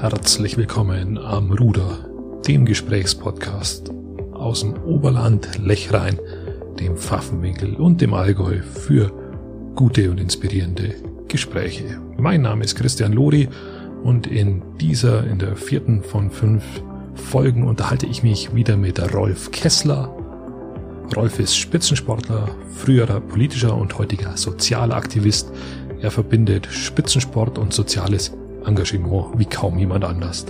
herzlich willkommen am Ruder, dem Gesprächspodcast aus dem Oberland Lechrein, dem Pfaffenwinkel und dem Allgäu für gute und inspirierende Gespräche. Mein Name ist Christian Lori und in dieser, in der vierten von fünf Folgen unterhalte ich mich wieder mit Rolf Kessler. Rolf ist Spitzensportler, früherer politischer und heutiger sozialer Aktivist. Er verbindet Spitzensport und soziales Engagement wie kaum jemand anders.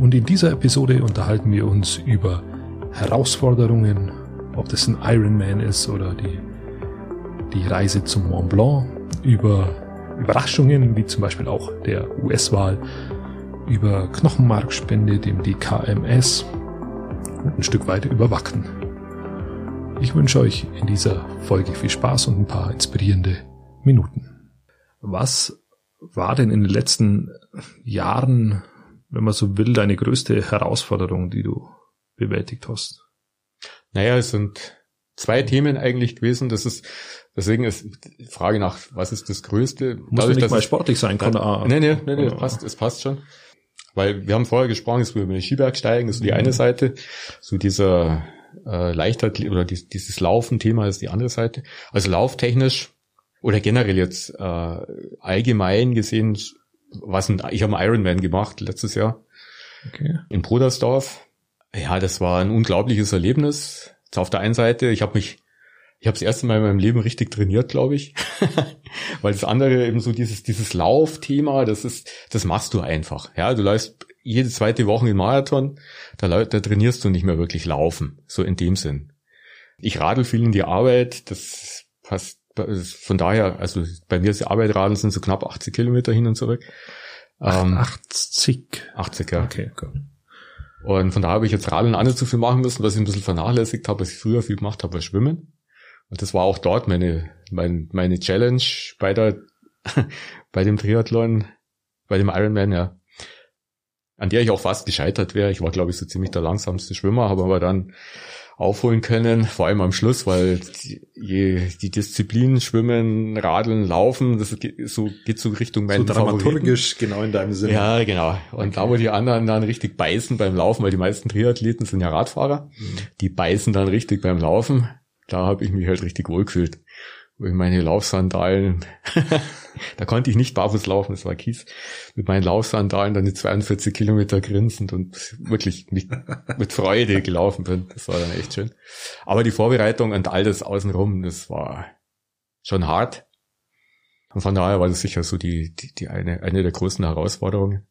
Und in dieser Episode unterhalten wir uns über Herausforderungen, ob das ein Ironman ist oder die, die Reise zum Mont Blanc, über Überraschungen, wie zum Beispiel auch der US-Wahl, über Knochenmarkspende, dem DKMS und ein Stück weit über Wacken. Ich wünsche euch in dieser Folge viel Spaß und ein paar inspirierende Minuten. Was war denn in den letzten Jahren, wenn man so will, deine größte Herausforderung, die du bewältigt hast? Naja, es sind zwei Themen eigentlich gewesen. Das ist, deswegen ist die Frage nach, was ist das Größte? Muss Dadurch, nicht mal sportlich sein, kann er. Nee, nee, nee, nee, es passt, es passt schon. Weil wir haben vorher gesprochen, es über den Skibergsteigen, das ist die eine mhm. Seite. So dieser äh, Leichtathlet oder dies, dieses Laufen-Thema ist die andere Seite. Also lauftechnisch oder generell jetzt äh, allgemein gesehen, was ein, ich habe einen Ironman gemacht letztes Jahr okay. in Brudersdorf. Ja, das war ein unglaubliches Erlebnis. Jetzt auf der einen Seite, ich habe mich, ich habe das erste Mal in meinem Leben richtig trainiert, glaube ich, weil das andere eben so dieses dieses Laufthema, das ist, das machst du einfach. Ja, du läufst jede zweite Woche in Marathon, da, da trainierst du nicht mehr wirklich laufen, so in dem Sinn. Ich radel viel in die Arbeit, das passt von daher, also bei mir ist die Arbeitradeln sind so knapp 80 Kilometer hin und zurück. 80? 80, ja. Okay, gut. Und von daher habe ich jetzt Radeln auch nicht so viel machen müssen, was ich ein bisschen vernachlässigt habe, was ich früher viel gemacht habe, war Schwimmen. Und das war auch dort meine, mein, meine Challenge bei der, bei dem Triathlon, bei dem Ironman, ja. An der ich auch fast gescheitert wäre. Ich war, glaube ich, so ziemlich der langsamste Schwimmer, habe aber dann aufholen können, vor allem am Schluss, weil die, die Disziplin Schwimmen, Radeln, Laufen, das geht so, geht so Richtung meinen So dramaturgisch, Favoriten. genau in deinem Sinne. Ja, genau. Und okay. da, wo die anderen dann richtig beißen beim Laufen, weil die meisten Triathleten sind ja Radfahrer, mhm. die beißen dann richtig beim Laufen, da habe ich mich halt richtig wohl gefühlt mit meine Laufsandalen, da konnte ich nicht barfuß laufen, es war Kies, mit meinen Laufsandalen dann die 42 Kilometer grinsend und wirklich mit, mit Freude gelaufen bin. Das war dann echt schön. Aber die Vorbereitung und all das außenrum, das war schon hart. Und von daher war das sicher so die, die, die eine, eine der größten Herausforderungen.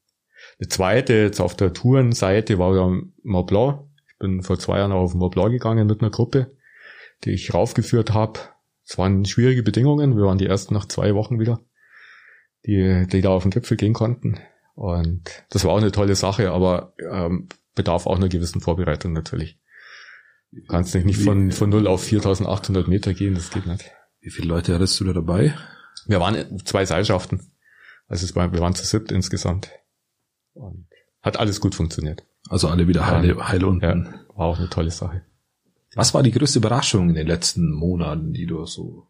Die zweite, jetzt auf der Tourenseite, war dann Mont Blanc. Ich bin vor zwei Jahren auf Mont Blanc gegangen mit einer Gruppe, die ich raufgeführt habe es waren schwierige Bedingungen. Wir waren die ersten nach zwei Wochen wieder, die, die da auf den Gipfel gehen konnten. Und das war auch eine tolle Sache, aber ähm, bedarf auch einer gewissen Vorbereitung natürlich. Du kannst nicht von, von 0 auf 4800 Meter gehen, das geht nicht. Wie viele Leute hattest du da dabei? Wir waren zwei Seilschaften. Also es war, wir waren zu siebt insgesamt. Und hat alles gut funktioniert. Also alle wieder heil, heil unten. Ja, war auch eine tolle Sache. Was war die größte Überraschung in den letzten Monaten, die du so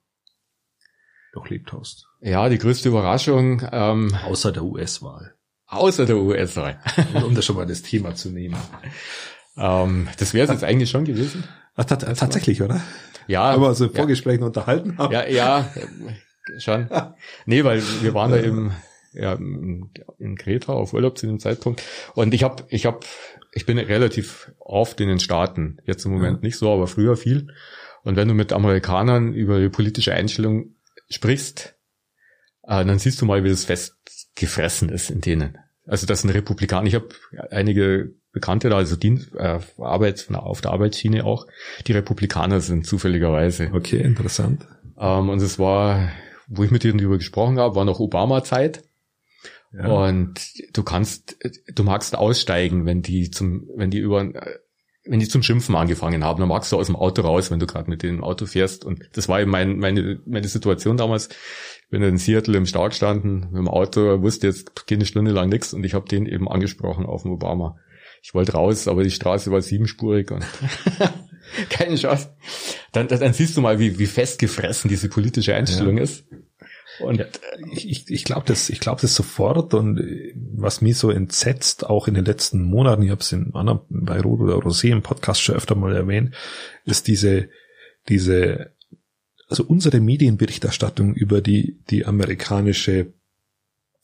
durchlebt hast? Ja, die größte Überraschung. Ähm, außer der US-Wahl. Außer der US-Wahl. um das schon mal das Thema zu nehmen. Ähm, das wäre es jetzt eigentlich schon gewesen. Ach, tatsächlich, oder? Ja. Aber so Vorgesprächen ja. unterhalten haben. Ja, ja, schon. nee, weil wir waren da eben ja, in Kreta auf Urlaub zu dem Zeitpunkt. Und ich habe ich hab ich bin relativ oft in den Staaten. Jetzt im Moment ja. nicht so, aber früher viel. Und wenn du mit Amerikanern über die politische Einstellung sprichst, äh, dann siehst du mal, wie das festgefressen ist in denen. Also das sind Republikaner. Ich habe einige Bekannte da, also die äh, Arbeit auf der Arbeitsschiene auch. Die Republikaner sind zufälligerweise. Okay, interessant. Ähm, und es war, wo ich mit denen darüber gesprochen habe, war noch Obama-Zeit. Ja. Und du kannst, du magst aussteigen, wenn die zum, wenn die über, wenn die zum Schimpfen angefangen haben, dann magst du aus dem Auto raus, wenn du gerade mit dem Auto fährst. Und das war eben mein, meine, meine Situation damals. Ich bin in Seattle im Stau gestanden, mit dem Auto, wusste jetzt keine Stunde lang nichts und ich habe den eben angesprochen auf dem Obama. Ich wollte raus, aber die Straße war siebenspurig und keine Chance. Dann, dann, siehst du mal, wie, wie festgefressen diese politische Einstellung ja. ist. Und ja, ich, ich glaube das, ich glaube das sofort und was mich so entsetzt, auch in den letzten Monaten, ich habe es in anderen, bei Rot oder Rosé im Podcast schon öfter mal erwähnt, ist diese, diese, also unsere Medienberichterstattung über die, die amerikanische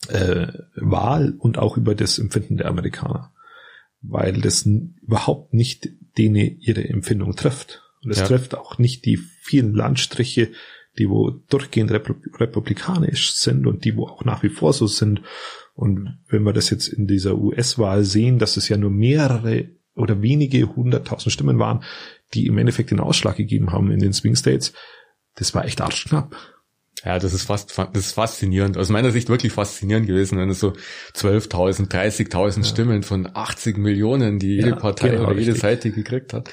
äh, Wahl und auch über das Empfinden der Amerikaner. Weil das überhaupt nicht denen ihre Empfindung trifft. Und es ja. trifft auch nicht die vielen Landstriche, die wo durchgehend republikanisch sind und die wo auch nach wie vor so sind. Und wenn wir das jetzt in dieser US-Wahl sehen, dass es ja nur mehrere oder wenige hunderttausend Stimmen waren, die im Endeffekt den Ausschlag gegeben haben in den Swing States, das war echt arschknapp. Ja, das ist fast, das ist faszinierend. Aus meiner Sicht wirklich faszinierend gewesen, wenn es so 12.000, 30.000 ja. Stimmen von 80 Millionen, die jede ja, Partei genau, oder jede richtig. Seite gekriegt hat.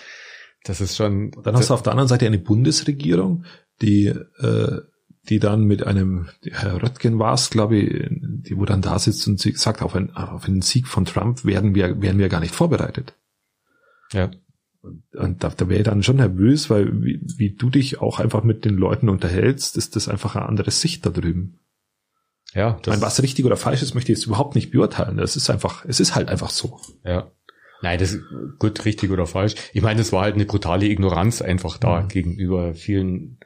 Das ist schon. Dann hast du auf der anderen Seite eine Bundesregierung, die, äh, die dann mit einem, Herr Röttgen war es, glaube ich, die wo dann da sitzt und sagt, auf, ein, auf einen Sieg von Trump werden wir, werden wir gar nicht vorbereitet. Ja. Und da, da wäre ich dann schon nervös, weil wie, wie du dich auch einfach mit den Leuten unterhältst, ist das einfach eine andere Sicht da drüben. Ja. Das ich meine, was richtig oder falsch ist, möchte ich jetzt überhaupt nicht beurteilen. Das ist einfach, es ist halt einfach so. Ja. Nein, das ist gut, richtig oder falsch. Ich meine, es war halt eine brutale Ignoranz einfach da mhm. gegenüber vielen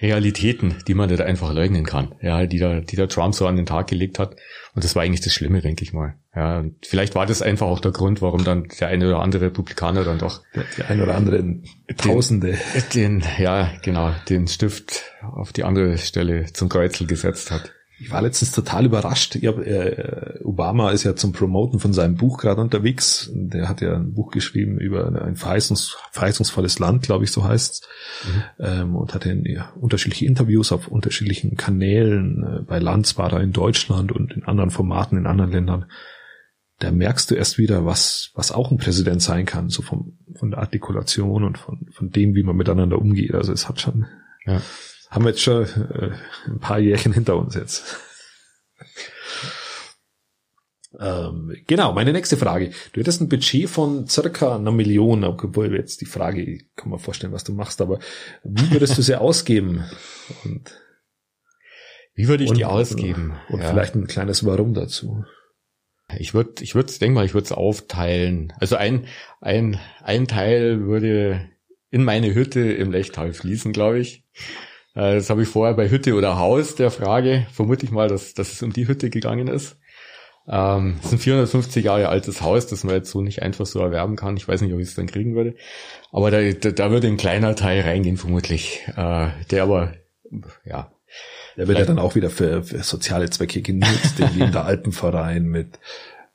Realitäten, die man nicht einfach leugnen kann, ja, die da, die der Trump so an den Tag gelegt hat. Und das war eigentlich das Schlimme, denke ich mal. Ja, und vielleicht war das einfach auch der Grund, warum dann der eine oder andere Republikaner dann doch der, der eine oder andere Tausende den, den, ja, genau, den Stift auf die andere Stelle zum Kreuzel gesetzt hat. Ich war letztens total überrascht. Hab, äh, Obama ist ja zum Promoten von seinem Buch gerade unterwegs. Der hat ja ein Buch geschrieben über ein verheißungs, verheißungsvolles Land, glaube ich, so heißt mhm. ähm, und hatte ja, unterschiedliche Interviews auf unterschiedlichen Kanälen. Äh, bei Lanz war er in Deutschland und in anderen Formaten in anderen Ländern. Da merkst du erst wieder, was, was auch ein Präsident sein kann, so vom, von der Artikulation und von, von dem, wie man miteinander umgeht. Also es hat schon, ja haben wir jetzt schon äh, ein paar Jährchen hinter uns jetzt. ähm, genau, meine nächste Frage. Du hättest ein Budget von circa einer Million, obwohl jetzt die Frage, ich kann mir vorstellen, was du machst, aber wie würdest du sie ausgeben? Und, wie würde ich und, die ausgeben? Und ja. vielleicht ein kleines Warum dazu. Ich würde, ich würde, denke mal, ich würde es aufteilen. Also ein, ein, ein Teil würde in meine Hütte im Lechtal fließen, glaube ich. Äh, das habe ich vorher bei Hütte oder Haus der Frage. Vermute ich mal, dass, dass es um die Hütte gegangen ist. Ähm, es ist ein 450 Jahre altes Haus, das man jetzt so nicht einfach so erwerben kann. Ich weiß nicht, ob ich es dann kriegen würde. Aber da, da, da würde ein kleiner Teil reingehen, vermutlich. Äh, der aber, ja. Der wird ja dann auch wieder für, für soziale Zwecke genutzt, irgendwie in der Alpenverein mit,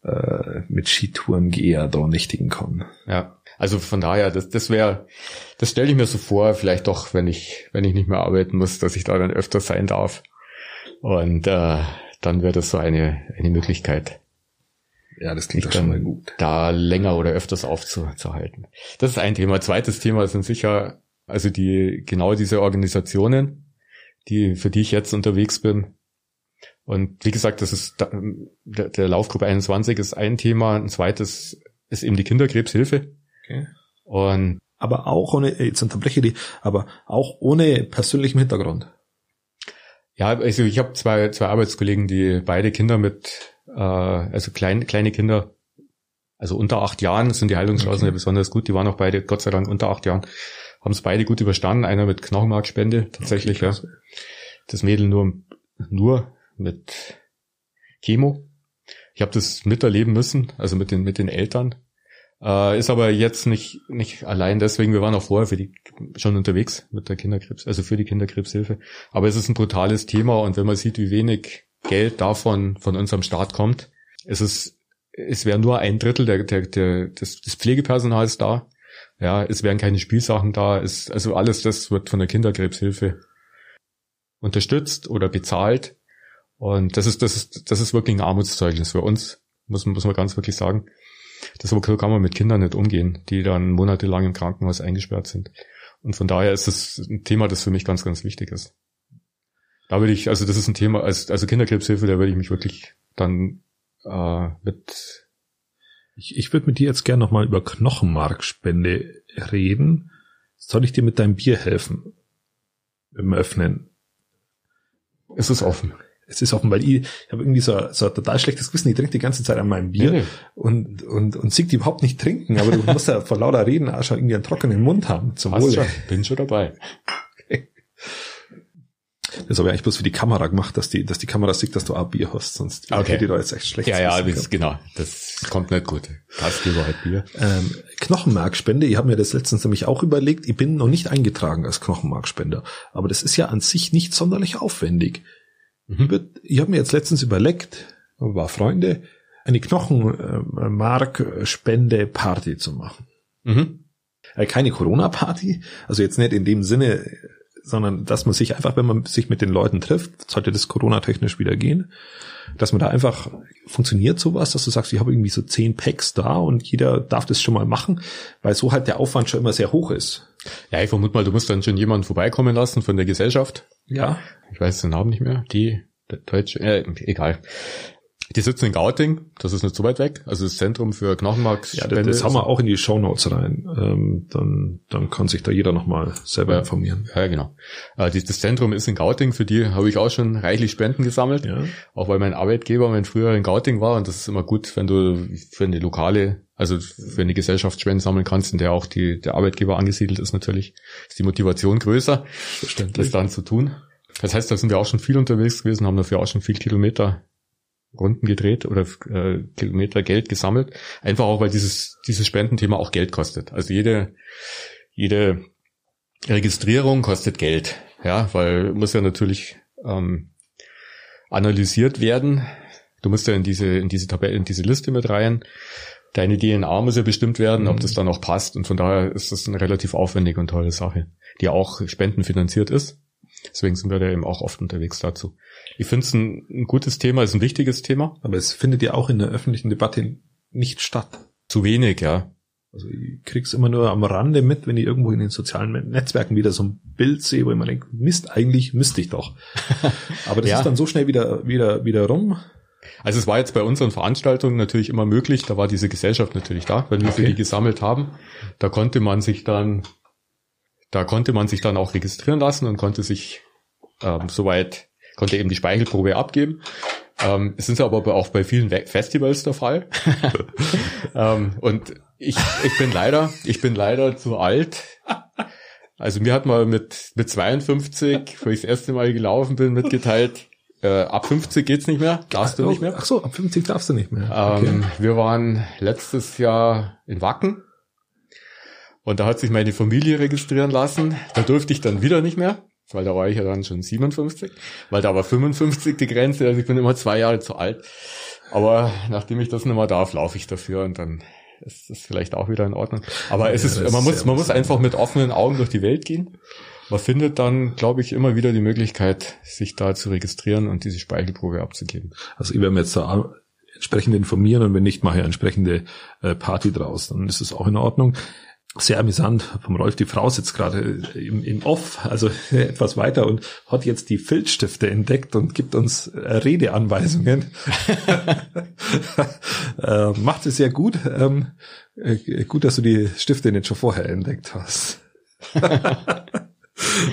äh, mit Skitourengeher da nichtigen kommen. Ja. Also von daher, das, das wäre, das stelle ich mir so vor, vielleicht doch, wenn ich, wenn ich nicht mehr arbeiten muss, dass ich da dann öfter sein darf. Und äh, dann wäre das so eine, eine Möglichkeit. Ja, das klingt schon mal gut. Da länger oder öfters aufzuhalten. Das ist ein Thema. Zweites Thema sind sicher, also die, genau diese Organisationen, die, für die ich jetzt unterwegs bin. Und wie gesagt, das ist, der, der Laufgruppe 21 ist ein Thema. Ein zweites ist eben die Kinderkrebshilfe. Okay. Und aber auch ohne, jetzt unterbreche die, aber auch ohne persönlichen Hintergrund. Ja, also ich habe zwei, zwei Arbeitskollegen, die beide Kinder mit, äh, also klein, kleine Kinder, also unter acht Jahren sind die Heilungschancen okay. ja besonders gut. Die waren auch beide, Gott sei Dank, unter acht Jahren, haben es beide gut überstanden. Einer mit Knochenmarkspende tatsächlich, okay, ja. Das Mädel nur, nur mit Chemo. Ich habe das miterleben müssen, also mit den, mit den Eltern. Äh, ist aber jetzt nicht, nicht allein deswegen, wir waren auch vorher für die schon unterwegs mit der Kinderkrebs, also für die Kinderkrebshilfe. Aber es ist ein brutales Thema und wenn man sieht, wie wenig Geld davon von unserem Staat kommt, es ist, es wäre nur ein Drittel der, der, der, des, des Pflegepersonals da. Ja, es wären keine Spielsachen da. Es, also alles das wird von der Kinderkrebshilfe unterstützt oder bezahlt. Und das ist, das ist, das ist wirklich ein Armutszeugnis für uns, muss, muss man ganz wirklich sagen. Das kann man mit Kindern nicht umgehen, die dann monatelang im Krankenhaus eingesperrt sind. Und von daher ist es ein Thema, das für mich ganz, ganz wichtig ist. Da würde ich, also das ist ein Thema, also, also Kinderkrebshilfe, da würde ich mich wirklich dann äh, mit. Ich, ich würde mit dir jetzt gerne nochmal über Knochenmarkspende reden. Soll ich dir mit deinem Bier helfen? Im Öffnen? Es ist offen. Es ist offen, weil ich, ich habe irgendwie so, so ein total schlechtes Gewissen, ich trinke die ganze Zeit an meinem Bier Nee. und, und, und sieg die überhaupt nicht trinken, aber du musst ja vor lauter Reden auch schon irgendwie einen trockenen Mund haben. Zum Wohle. schon, bin schon dabei. Das habe ich eigentlich bloß für die Kamera gemacht, dass die, dass die Kamera sieht, dass du auch Bier hast, sonst Okay. hätte ich da jetzt echt schlecht. Ja, ja, das, genau. Das kommt nicht gut. Gastgeber halt Bier. Ähm, Knochenmarkspende, ich habe mir das letztens nämlich auch überlegt, ich bin noch nicht eingetragen als Knochenmarkspender, aber das ist ja an sich nicht sonderlich aufwendig. Mhm. Ich, habe mir jetzt letztens überlegt, war Freunde, eine Knochenmarkspende-Party zu machen. Mhm. Äh, keine Corona-Party, also jetzt nicht in dem Sinne, sondern dass man sich einfach, wenn man sich mit den Leuten trifft, sollte das Corona-technisch wieder gehen, dass man da einfach funktioniert sowas, dass du sagst, ich habe irgendwie so zehn Packs da und jeder darf das schon mal machen, weil so halt der Aufwand schon immer sehr hoch ist. Ja, ich vermute mal, du musst dann schon jemanden vorbeikommen lassen von der Gesellschaft. Ja. Ich weiß den Namen nicht mehr. Die, der deutsche, äh, egal. Die sitzen in Gauting, das ist nicht so weit weg. Also das Zentrum für Ja, Knochenmarkspende. das, das haben wir auch in die Shownotes rein. Ähm, dann, dann kann sich da jeder nochmal selber Ja. informieren. Ja, genau. Äh, die- Das Zentrum ist in Gauting, für die habe ich auch schon reichlich Spenden gesammelt. Ja. Auch weil mein Arbeitgeber mein früher in Gauting war und das ist immer gut, wenn du für eine lokale, also für eine Gesellschaft Spenden sammeln kannst, in der auch die, der Arbeitgeber angesiedelt ist natürlich, ist die Motivation größer, das dann zu tun. Das heißt, da sind wir auch schon viel unterwegs gewesen, haben dafür auch schon viel Kilometer Runden gedreht oder äh, Kilometer Geld gesammelt. Einfach auch, weil dieses, dieses Spendenthema auch Geld kostet. Also jede, jede Registrierung kostet Geld. Ja, weil muss ja natürlich ähm, analysiert werden. Du musst ja in diese, in diese Tabelle, in diese Liste mit rein. Deine DNA muss ja bestimmt werden, ob Mhm. das dann auch passt. Und von daher ist das eine relativ aufwendige und tolle Sache, die auch spendenfinanziert ist. Deswegen sind wir da eben auch oft unterwegs dazu. Ich finde es ein, ein gutes Thema, ist ein wichtiges Thema. Aber es findet ja auch in der öffentlichen Debatte nicht statt. Zu wenig, ja. Also ich krieg's immer nur am Rande mit, wenn ich irgendwo in den sozialen Netzwerken wieder so ein Bild sehe, wo ich mir denke, Mist, eigentlich müsste ich doch. Aber das Ja. ist dann so schnell wieder, wieder, wieder rum. Also es war jetzt bei unseren Veranstaltungen natürlich immer möglich, da war diese Gesellschaft natürlich da, wenn wir für Okay. die gesammelt haben. Da konnte man sich dann, da konnte man sich dann auch registrieren lassen und konnte sich ähm, soweit, konnte eben die Speichelprobe abgeben. Ähm, es ist aber auch bei vielen Festivals der Fall. ähm, und ich, ich bin leider, ich bin leider zu alt. Also mir hat mal mit, mit 52, wo ich das erste Mal gelaufen bin, mitgeteilt, äh, ab 50 geht's nicht mehr, darfst du nicht mehr. Ach so, ab 50 darfst du nicht mehr. Ähm, wir waren letztes Jahr in Wacken und da hat sich meine Familie registrieren lassen. Da durfte ich dann wieder nicht mehr, weil da war ich ja dann schon 57, weil da war 55 die Grenze, also ich bin immer zwei Jahre zu alt. Aber nachdem ich das nicht mehr darf, laufe ich dafür und dann ist das vielleicht auch wieder in Ordnung. Aber es Ja, ist, man muss, man muss einfach mit offenen Augen durch die Welt gehen. Man findet dann, glaube ich, immer wieder die Möglichkeit, sich da zu registrieren und diese Speichelprobe abzugeben. Also ich werde mir jetzt da entsprechend informieren und wenn nicht, mache ich eine entsprechende äh, Party draus. Dann ist es auch in Ordnung. Sehr amüsant vom Rolf. Die Frau sitzt gerade im, im Off, also etwas weiter und hat jetzt die Filzstifte entdeckt und gibt uns äh, Redeanweisungen. äh, macht es sehr gut. Ähm, äh, gut, dass du die Stifte nicht schon vorher entdeckt hast.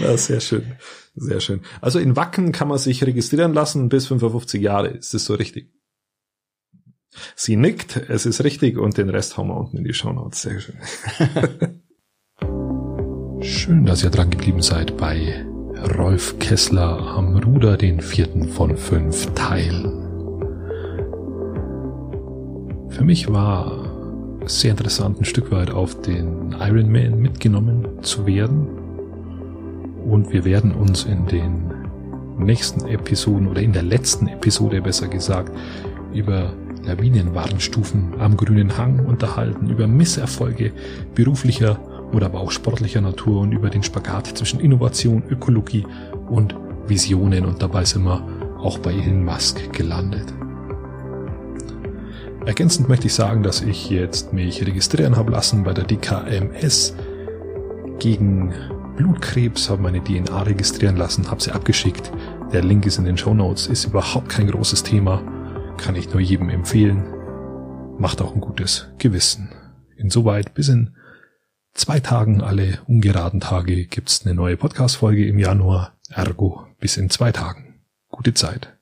ja, sehr schön. Sehr schön. Also in Wacken kann man sich registrieren lassen bis 55 Jahre. Ist das so richtig? Sie nickt, es ist richtig und den Rest hauen wir unten in die Shownotes. Sehr schön. Schön, dass ihr dran geblieben seid bei Rolf Kessler am Ruder, den vierten von fünf Teilen. Für mich war sehr interessant, ein Stück weit auf den Iron Man mitgenommen zu werden. Und wir werden uns in den nächsten Episoden oder in der letzten Episode besser gesagt über Lawinenwarnstufen am grünen Hang unterhalten, über Misserfolge beruflicher oder aber auch sportlicher Natur und über den Spagat zwischen Innovation, Ökologie und Visionen und dabei sind wir auch bei Elon Musk gelandet. Ergänzend möchte ich sagen, dass ich jetzt mich registrieren habe lassen bei der DKMS gegen Blutkrebs, habe meine DNA registrieren lassen, habe sie abgeschickt. Der Link ist in den Show Notes, ist überhaupt kein großes Thema, kann ich nur jedem empfehlen. Macht auch ein gutes Gewissen. Insoweit bis in zwei Tagen, alle ungeraden Tage, gibt's eine neue Podcast-Folge im Januar. Ergo bis in zwei Tagen. Gute Zeit.